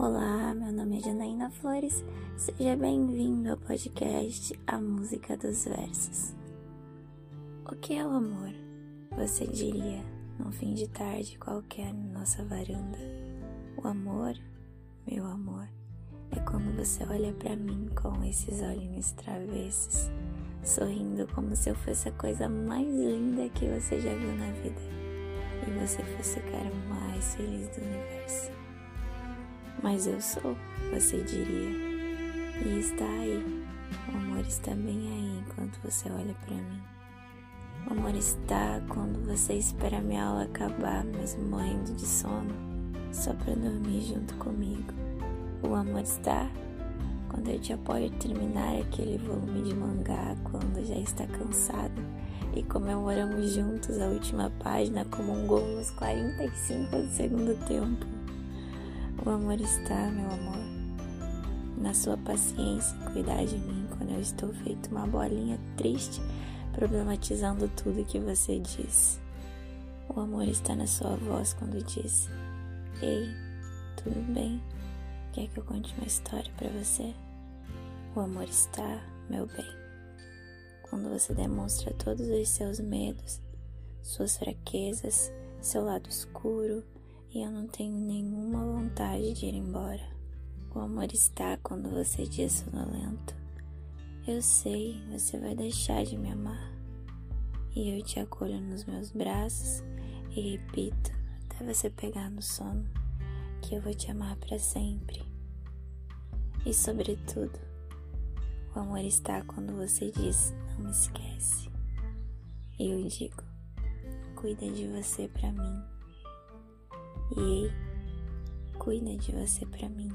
Olá, meu nome é Janaína Flores, seja bem-vindo ao podcast A Música dos Versos. O que é o amor? Você diria, num fim de tarde qualquer na nossa varanda. O amor, meu amor, é quando você olha para mim com esses olhinhos travessos, sorrindo como se eu fosse a coisa mais linda que você já viu na vida e você fosse o cara mais feliz do universo. Mas eu sou, você diria. E está aí. O amor está bem aí enquanto você olha para mim. O amor está quando você espera minha aula acabar, mesmo morrendo de sono, só para dormir junto comigo. O amor está quando eu te apoio a terminar aquele volume de mangá quando já está cansado e comemoramos juntos a última página como um gol nos 45 do segundo tempo. O amor está, meu amor, na sua paciência cuidar de mim quando eu estou feito uma bolinha triste, problematizando tudo que você diz. O amor está na sua voz quando diz: Ei, tudo bem? Quer que eu conte uma história para você? O amor está, meu bem, quando você demonstra todos os seus medos, suas fraquezas, seu lado escuro e eu não tenho nenhuma vontade de ir embora. O amor está quando você diz sonolento. Eu sei, você vai deixar de me amar. E eu te acolho nos meus braços e repito até você pegar no sono que eu vou te amar para sempre. E sobretudo, o amor está quando você diz não me esquece. E eu digo, cuida de você para mim. E cuida de você para mim.